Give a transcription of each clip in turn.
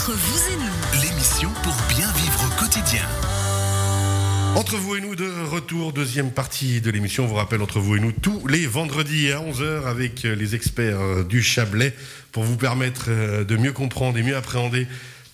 Entre vous et nous, L'émission pour bien vivre au quotidien. Entre vous et nous, de retour, deuxième partie de l'émission. On vous rappelle entre vous et nous tous les vendredis à 11h avec les experts du Chablais pour vous permettre euh, de mieux comprendre et mieux appréhender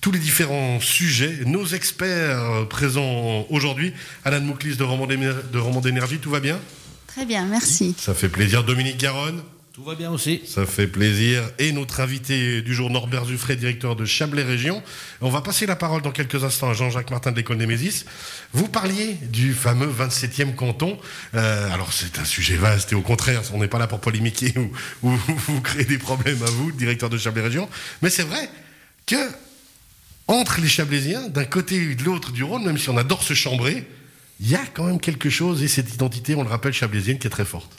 tous les différents sujets. Nos experts présents aujourd'hui, Alan Mouklis de Roman d'Éner- de Roman d'énergie, tout va bien? Très bien, merci. Ça fait plaisir. Dominique Garonne Tout va bien aussi. Ça fait plaisir. Et notre invité du jour, Norbert Zuffray, directeur de Chablais Région. On va passer la parole dans quelques instants à Jean-Jacques Martin de l'école Némésis. Vous parliez du fameux 27e canton. Euh, alors, c'est un sujet vaste et au contraire, on n'est pas là pour polémiquer ou, ou vous créer des problèmes à vous, directeur de Chablais Région. Mais c'est vrai que entre les Chablaisiens, d'un côté et de l'autre du Rhône, même si on adore se chambrer, il y a quand même quelque chose et cette identité, on le rappelle, chablaisienne qui est très forte.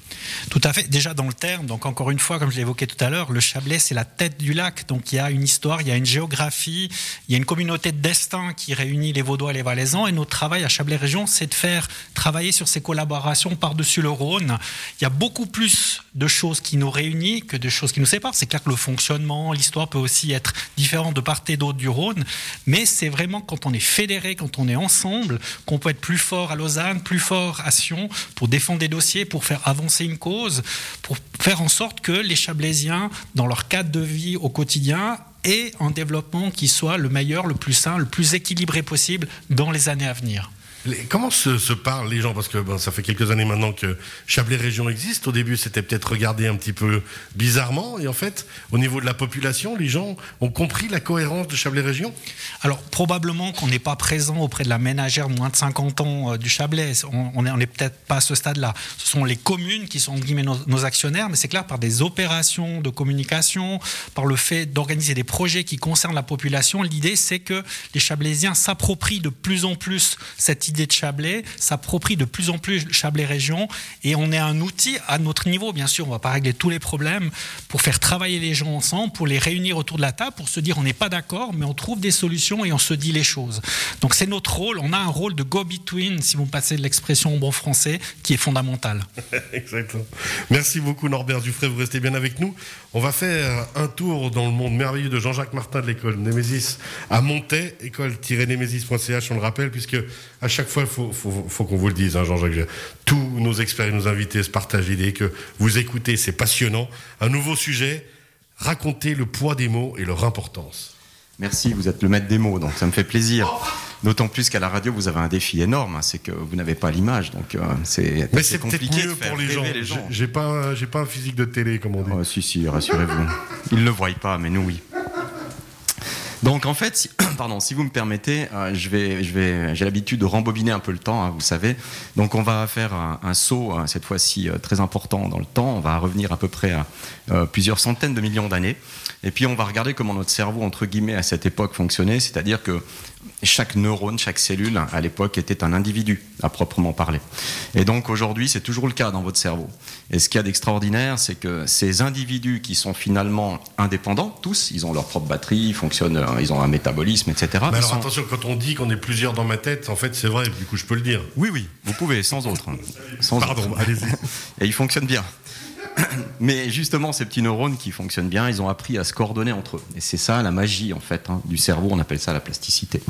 Tout à fait. Déjà dans le terme, donc encore une fois, comme je l'évoquais tout à l'heure, le Chablais, c'est la tête du lac. Donc il y a une histoire, il y a une géographie, il y a une communauté de destin qui réunit les Vaudois et les Valaisans. Et notre travail à Chablais Région, c'est de faire travailler sur ces collaborations par-dessus le Rhône. Il y a beaucoup plus de choses qui nous réunissent que de choses qui nous séparent. C'est clair que le fonctionnement, l'histoire peut aussi être différent de part et d'autre du Rhône. Mais c'est vraiment quand on est fédéré, quand on est ensemble, qu'on peut être plus fort à Lausanne, plus fort à Sion pour défendre des dossiers, pour faire avancer une cause, pour faire en sorte que les Chablaisiens, dans leur cadre de vie au quotidien, aient un développement qui soit le meilleur, le plus sain, le plus équilibré possible dans les années à venir. Comment se, parlent les gens? Parce que ça fait quelques années maintenant que Chablais Région existe. Au début, c'était peut-être regardé un petit peu bizarrement. Et en fait, au niveau de la population, les gens ont compris la cohérence de Chablais Région? Alors, probablement qu'on n'est pas présent auprès de la ménagère moins de 50 ans euh, du Chablais. On on est, peut-être pas à ce stade-là. Ce sont les communes qui sont guillemets, nos, nos actionnaires, mais c'est clair, par des opérations de communication, par le fait d'organiser des projets qui concernent la population, l'idée c'est que les Chablaisiens s'approprient de plus en plus cette idée de Chablais, s'approprient de plus en plus Chablais Région, et on est un outil à notre niveau, bien sûr, on va pas régler tous les problèmes, pour faire travailler les gens ensemble, pour les réunir autour de la table, pour se dire on n'est pas d'accord, mais on trouve des solutions et on se dit les choses. Donc c'est notre rôle, on a un rôle de go-between, si vous passez l'expression en bon français, qui est fondamental. Exactement. Merci beaucoup Norbert Dufray, vous restez bien avec nous. On va faire un tour dans le monde merveilleux de Jean-Jacques Martin de l'école Némésis à Montaix, école-némésis.ch, on le rappelle, puisque à chaque fois, il faut, faut- faut qu'on vous le dise, hein, Jean-Jacques. Tous nos experts et nos invités se partagent l'idée que vous écoutez, c'est passionnant. Un nouveau sujet, raconter le poids des mots et leur importance. Merci, vous êtes le maître des mots, donc ça me fait plaisir. D'autant plus qu'à la radio, vous avez un défi énorme, hein, c'est que vous n'avez pas l'image, donc euh, c'est Mais c'est compliqué de mieux faire pour les gens. les gens. J'ai- pas, j'ai pas un physique de télé, comme on dit. Oh, si, si, rassurez-vous. Ils ne le voient pas, mais nous, oui. Donc, en fait, si, pardon, si vous me permettez, euh, je vais, je vais, j'ai l'habitude de rembobiner un peu le temps, hein, vous savez. Donc, on va faire un, saut, hein, cette fois-ci euh, très important dans le temps. On va revenir à peu près à euh, plusieurs centaines de millions d'années. Et puis, on va regarder comment notre cerveau, entre guillemets, à cette époque fonctionnait. C'est-à-dire que chaque neurone, chaque cellule, à l'époque, était un individu, à proprement parler. Et donc aujourd'hui, c'est toujours le cas dans votre cerveau. Et ce qu'il y a d'extraordinaire, c'est que ces individus qui sont finalement indépendants, tous, ils ont leur propre batterie, ils fonctionnent, euh, ils ont un métabolisme, etc. Mais alors sont- attention, quand on dit qu'on est plusieurs dans ma tête, en fait, c'est vrai, du coup, je peux le dire. Oui, oui, vous pouvez, sans autre. Sans Pardon, allez-y. Et ils fonctionnent bien. Mais justement, ces petits neurones qui fonctionnent bien, ils ont appris à se coordonner entre eux. Et c'est ça la magie, en fait, hein, du cerveau. On appelle ça la plasticité.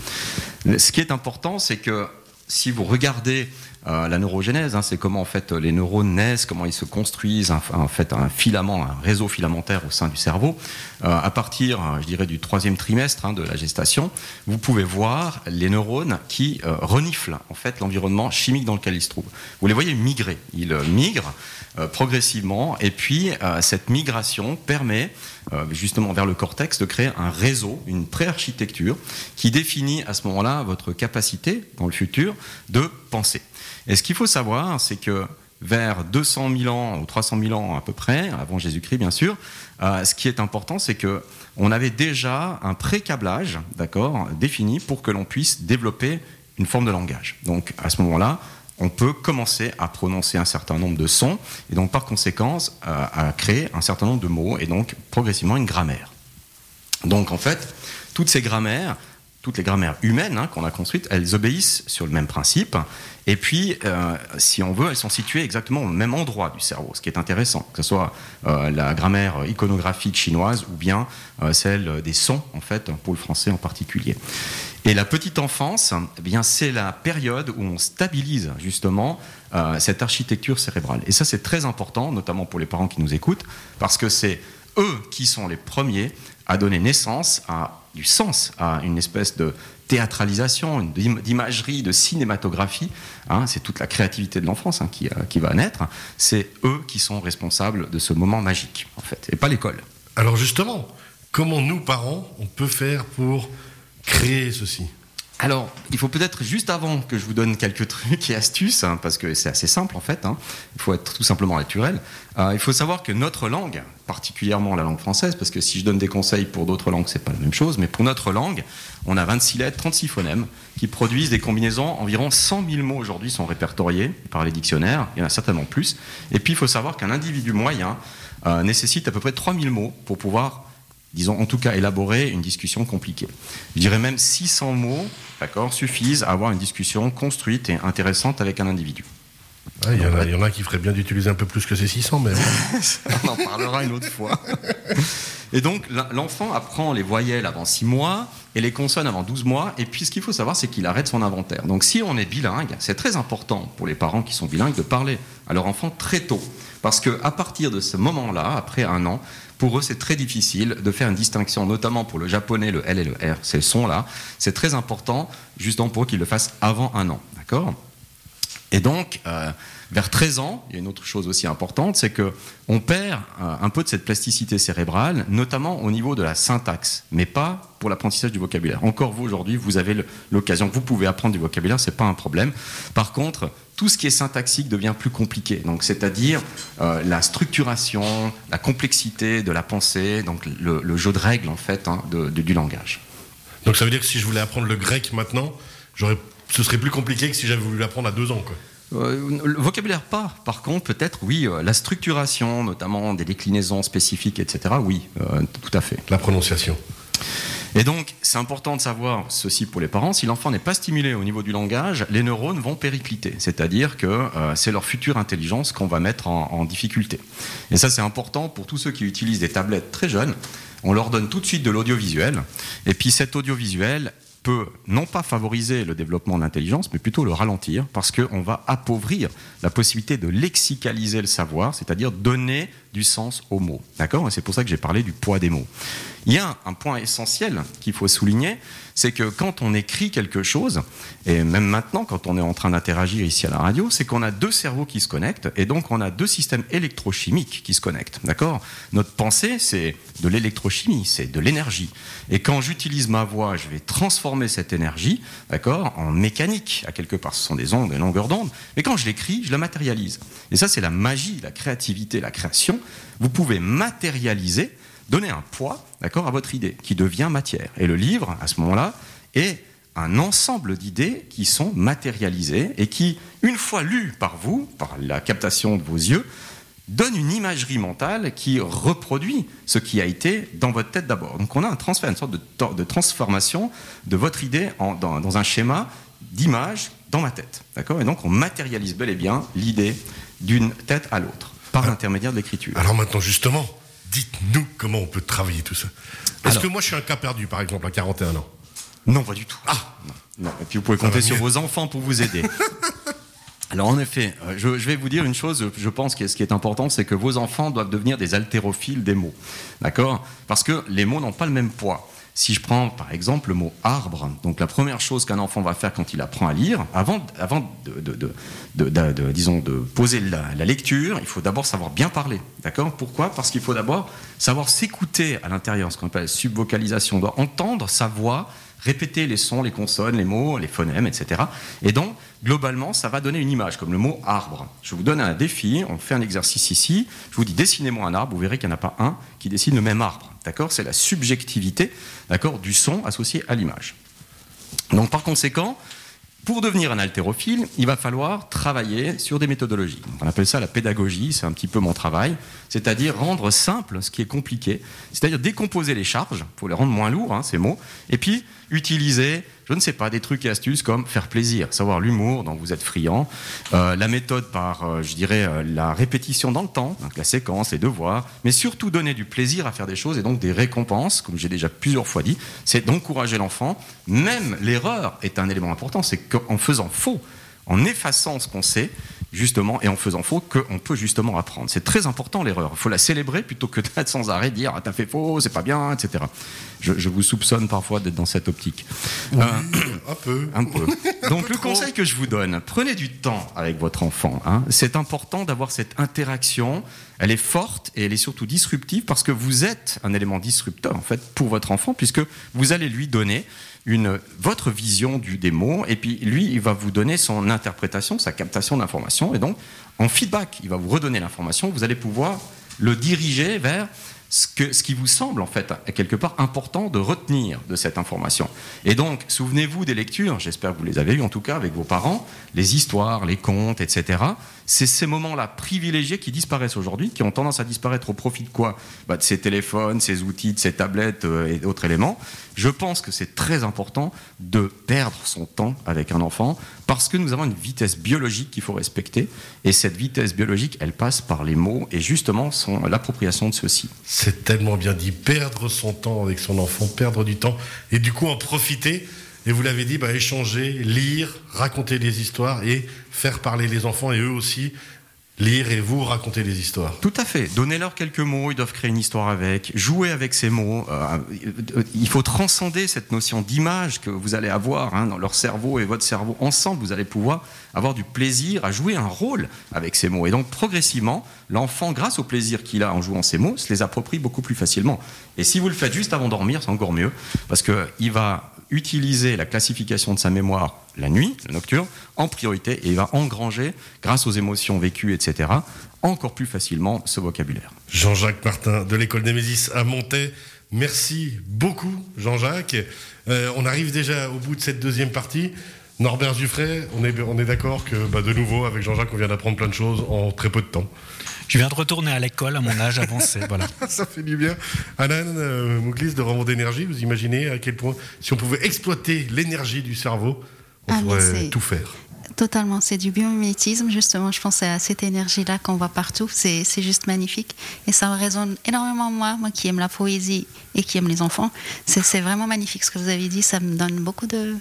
Ce qui est important, c'est que si vous regardez euh, la neurogénèse, hein, c'est comment en fait les neurones naissent, comment ils se construisent, un- en fait un filament, un réseau filamentaire au sein du cerveau. Euh, à partir, euh, je dirais, du troisième trimestre hein, de la gestation, vous pouvez voir les neurones qui reniflent en fait l'environnement chimique dans lequel ils se trouvent. Vous les voyez migrer. Ils migrent progressivement, et puis cette migration permet justement vers le cortex de créer un réseau, une préarchitecture qui définit à ce moment-là votre capacité dans le futur de penser. Et ce qu'il faut savoir, c'est que vers 200 000 ans ou 300 000 ans à peu près, avant Jésus-Christ bien sûr, euh, ce qui est important, c'est que on avait déjà un pré-câblage, d'accord, défini pour que l'on puisse développer une forme de langage. Donc à ce moment-là, on peut commencer à prononcer un certain nombre de sons et donc par conséquence euh, à créer un certain nombre de mots et donc progressivement une grammaire. Donc en fait, toutes ces grammaires toutes les grammaires humaines hein, qu'on a construites, elles obéissent sur le même principe. Et puis, euh, si on veut, elles sont situées exactement au même endroit du cerveau, ce qui est intéressant, que ce soit euh, la grammaire iconographique chinoise ou bien euh, celle des sons, en fait, pour le français en particulier. Et la petite enfance, eh bien, c'est la période où on stabilise justement cette architecture cérébrale. Et ça, c'est très important, notamment pour les parents qui nous écoutent, parce que c'est eux qui sont les premiers à donner naissance à du sens à une espèce de théâtralisation, d'imagerie, de cinématographie. Hein, c'est toute la créativité de l'enfance hein, qui, euh, qui, va naître. C'est eux qui sont responsables de ce moment magique, en fait, et pas l'école. Alors justement, comment nous, parents, on peut faire pour créer ceci? Alors, il faut peut-être juste avant que je vous donne quelques trucs et astuces, hein, parce que c'est assez simple en fait, hein, il faut être tout simplement naturel, euh, il faut savoir que notre langue, particulièrement la langue française, parce que si je donne des conseils pour d'autres langues, c'est pas la même chose, mais pour notre langue, on a 26 lettres, 36 phonèmes, qui produisent des combinaisons, environ 100 000 mots aujourd'hui sont répertoriés par les dictionnaires, il y en a certainement plus, et puis il faut savoir qu'un individu moyen euh, nécessite à peu près 3000 mots pour pouvoir disons en tout cas élaborer une discussion compliquée. Je dirais même 600 mots d'accord, suffisent à avoir une discussion construite et intéressante avec un individu. Il y, en a qui feraient bien d'utiliser un peu plus que ces 600, mais... On en parlera une autre fois. Et donc, l'enfant apprend les voyelles avant 6 mois et les consonnes avant 12 mois. Et puis, ce qu'il faut savoir, c'est qu'il arrête son inventaire. Donc, si on est bilingue, c'est très important pour les parents qui sont bilingues de parler à leur enfant très tôt. Parce qu'à partir de ce moment-là, après un an, pour eux, c'est très difficile de faire une distinction, notamment pour le japonais, le L et le R, ces sons-là. C'est très important, justement pour qu'ils le fassent avant un an. D'accord? Et donc, euh, vers 13 ans, il y a une autre chose aussi importante, c'est que on perd euh, un peu de cette plasticité cérébrale, notamment au niveau de la syntaxe, mais pas pour l'apprentissage du vocabulaire. Encore vous aujourd'hui, vous avez l'occasion, vous pouvez apprendre du vocabulaire, c'est pas un problème. Par contre, tout ce qui est syntaxique devient plus compliqué. Donc, c'est-à-dire euh, la structuration, la complexité de la pensée, donc le, jeu de règles en fait hein, du langage. Donc, ça veut dire que si je voulais apprendre le grec maintenant, ce serait plus compliqué que si j'avais voulu l'apprendre à deux ans, quoi. Euh, le vocabulaire pas. Par contre, peut-être oui, euh, la structuration, notamment des déclinaisons spécifiques, etc. Oui, tout à fait. La prononciation. Et donc, c'est important de savoir ceci pour les parents. Si l'enfant n'est pas stimulé au niveau du langage, les neurones vont péricliter, c'est-à-dire que euh, c'est leur future intelligence qu'on va mettre en, en difficulté. Et ça, c'est important pour tous ceux qui utilisent des tablettes très jeunes. On leur donne tout de suite de l'audiovisuel. Et puis cet audiovisuel, peut non pas favoriser le développement de l'intelligence, mais plutôt le ralentir, parce qu'on va appauvrir la possibilité de lexicaliser le savoir, c'est-à-dire donner du sens aux mots. D'accord? C'est pour ça que j'ai parlé du poids des mots. Il y a un point essentiel qu'il faut souligner, c'est que quand on écrit quelque chose, et même maintenant quand on est en train d'interagir ici à la radio, c'est qu'on a deux cerveaux qui se connectent, et donc on a deux systèmes électrochimiques qui se connectent. D'accord? Notre pensée, c'est de l'électrochimie, c'est de l'énergie. Et quand j'utilise ma voix, je vais transformer cette énergie, d'accord, en mécanique, à quelque part. Ce sont des ondes, des longueurs d'onde. Mais quand je l'écris, je la matérialise. Et ça, c'est la magie, la créativité, la création. Vous pouvez matérialiser donner un poids d'accord, à votre idée, qui devient matière. Et le livre, à ce moment-là, est un ensemble d'idées qui sont matérialisées et qui, une fois lues par vous, par la captation de vos yeux, donne une imagerie mentale qui reproduit ce qui a été dans votre tête d'abord. Donc on a un transfert, une sorte de, transformation de votre idée dans, dans, un schéma d'image dans ma tête. D'accord? Et donc on matérialise bel et bien l'idée d'une tête à l'autre par l'intermédiaire de l'écriture. Alors maintenant justement, dites-nous comment on peut travailler tout ça. Est-ce que moi je suis un cas perdu, par exemple, à 41 ans Non, pas du tout. Ah non. Et puis vous pouvez compter sur vos enfants pour vous aider. Alors en effet, euh, je, vais vous dire une chose, je pense que ce qui est important, c'est que vos enfants doivent devenir des haltérophiles des mots. D'accord? Parce que les mots n'ont pas le même poids. Si je prends par exemple le mot arbre, donc la première chose qu'un enfant va faire quand il apprend à lire, avant, avant de, disons, de poser la, lecture, il faut d'abord savoir bien parler. D'accord? Pourquoi? Parce qu'il faut d'abord savoir s'écouter à l'intérieur, ce qu'on appelle la subvocalisation. On doit entendre sa voix, répéter les sons, les consonnes, les mots, les phonèmes, etc. Et donc, globalement, ça va donner une image, comme le mot arbre. Je vous donne un défi, on fait un exercice ici, je vous dis dessinez-moi un arbre, vous verrez qu'il n'y en a pas un qui dessine le même arbre. D'accord? C'est la subjectivité d'accord, du son associé à l'image. Donc par conséquent, Pour devenir un haltérophile, il va falloir travailler sur des méthodologies. On appelle ça la pédagogie, c'est un petit peu mon travail, c'est-à-dire rendre simple ce qui est compliqué, c'est-à-dire décomposer les charges, pour les rendre moins lourds, hein, ces mots, et puis utiliser, je ne sais pas, des trucs et astuces comme faire plaisir, savoir l'humour dont vous êtes friand, euh, la méthode par, euh, je dirais, euh, la répétition dans le temps, la séquence, les devoirs, mais surtout donner du plaisir à faire des choses et donc des récompenses, comme j'ai déjà plusieurs fois dit, c'est d'encourager l'enfant. Même l'erreur est un élément important, c'est qu'en faisant faux, en effaçant ce qu'on sait, justement, et en faisant faux, qu'on peut justement apprendre. C'est très important l'erreur. Il faut la célébrer plutôt que d'être sans arrêt dire ah, t'as fait faux, c'est pas bien, etc. Je, vous soupçonne parfois d'être dans cette optique. Euh, un peu. Un peu. Donc le conseil que je vous donne, prenez du temps avec votre enfant. Hein. C'est important d'avoir cette interaction. Elle est forte et elle est surtout disruptive parce que vous êtes un élément disrupteur en fait pour votre enfant puisque vous allez lui donner une, votre vision du, des et puis lui, il va vous donner son interprétation, sa captation d'information, et donc en feedback, il va vous redonner l'information, vous allez pouvoir le diriger vers ce, qui vous semble en fait quelque part important de retenir de cette information. Et donc, souvenez-vous des lectures, j'espère que vous les avez eues en tout cas avec vos parents, les histoires, les contes, etc. C'est ces moments-là privilégiés qui disparaissent aujourd'hui, qui ont tendance à disparaître au profit de quoi? Bah, De ces téléphones, ces outils, de ces tablettes euh, et d'autres éléments. Je pense que c'est très important de perdre son temps avec un enfant parce que nous avons une vitesse biologique qu'il faut respecter. Et cette vitesse biologique, elle passe par les mots et justement l'appropriation de ceux-ci. C'est tellement bien dit, perdre son temps avec son enfant, perdre du temps et du coup en profiter. Et vous l'avez dit, bah, échanger, lire, raconter des histoires et faire parler les enfants et eux aussi lire et vous raconter des histoires. Tout à fait. Donnez-leur quelques mots, ils doivent créer une histoire avec, jouer avec ces mots. Euh, il faut transcender cette notion d'image que vous allez avoir hein, dans leur cerveau et votre cerveau. Ensemble, vous allez pouvoir avoir du plaisir à jouer un rôle avec ces mots. Et donc, progressivement, l'enfant, grâce au plaisir qu'il a en jouant ces mots, se les approprie beaucoup plus facilement. Et si vous le faites juste avant de dormir, c'est encore mieux, parce qu'il va utiliser la classification de sa mémoire la nuit, la nocturne, en priorité, et il va engranger, grâce aux émotions vécues, etc., encore plus facilement ce vocabulaire. Jean-Jacques Martin de l'école des Mésis à Montaix. Merci beaucoup, Jean-Jacques. Euh, on arrive déjà au bout de cette deuxième partie. Norbert Zuffray, on est, on est d'accord que bah, de nouveau, avec Jean-Jacques, on vient d'apprendre plein de choses en très peu de temps. Je viens de retourner à l'école à mon âge avancé. Voilà. Ça fait du bien. Anan euh, Mouklis de Ramon d'énergie, vous imaginez à quel point, si on pouvait exploiter l'énergie du cerveau, on ah, pourrait tout faire. Totalement, c'est du biomimétisme, justement, je pense à cette énergie-là qu'on voit partout, c'est juste magnifique. Et ça résonne énormément moi, moi qui aime la poésie et qui aime les enfants. C'est vraiment magnifique ce que vous avez dit, ça me donne beaucoup de,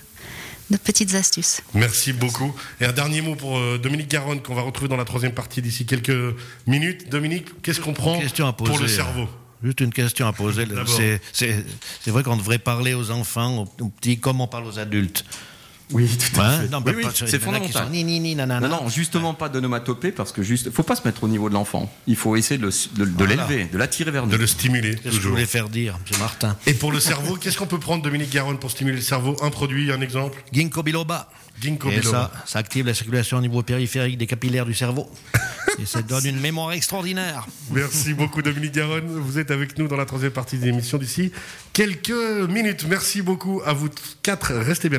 de petites astuces. Merci beaucoup. Et un dernier mot pour euh, Dominique Garonne qu'on va retrouver dans la troisième partie d'ici quelques minutes. Dominique, qu'est-ce qu'on prend pour le cerveau Juste une question à poser. C'est vrai qu'on devrait parler aux enfants, aux petits, comme on parle aux adultes. Oui, tout à fait. c'est fondamental. non, non, justement pas d'onomatopée parce que juste, faut pas se mettre au niveau de l'enfant. Il faut essayer de, l'élever, de l'attirer vers nous, de le stimuler. C'est ce que je voulais faire dire, M. Martin? Et pour le cerveau, qu'est-ce qu'on peut prendre, Dominique Garonne, pour stimuler le cerveau? Un produit, un exemple? Ginkgo biloba. Ginkgo Et ça, ça active la circulation au niveau périphérique des capillaires du cerveau. Et ça donne une mémoire extraordinaire. Merci beaucoup Dominique Garonne. Vous êtes avec nous dans la troisième partie de l'émission d'ici quelques minutes. Merci beaucoup à vous quatre. Restez bien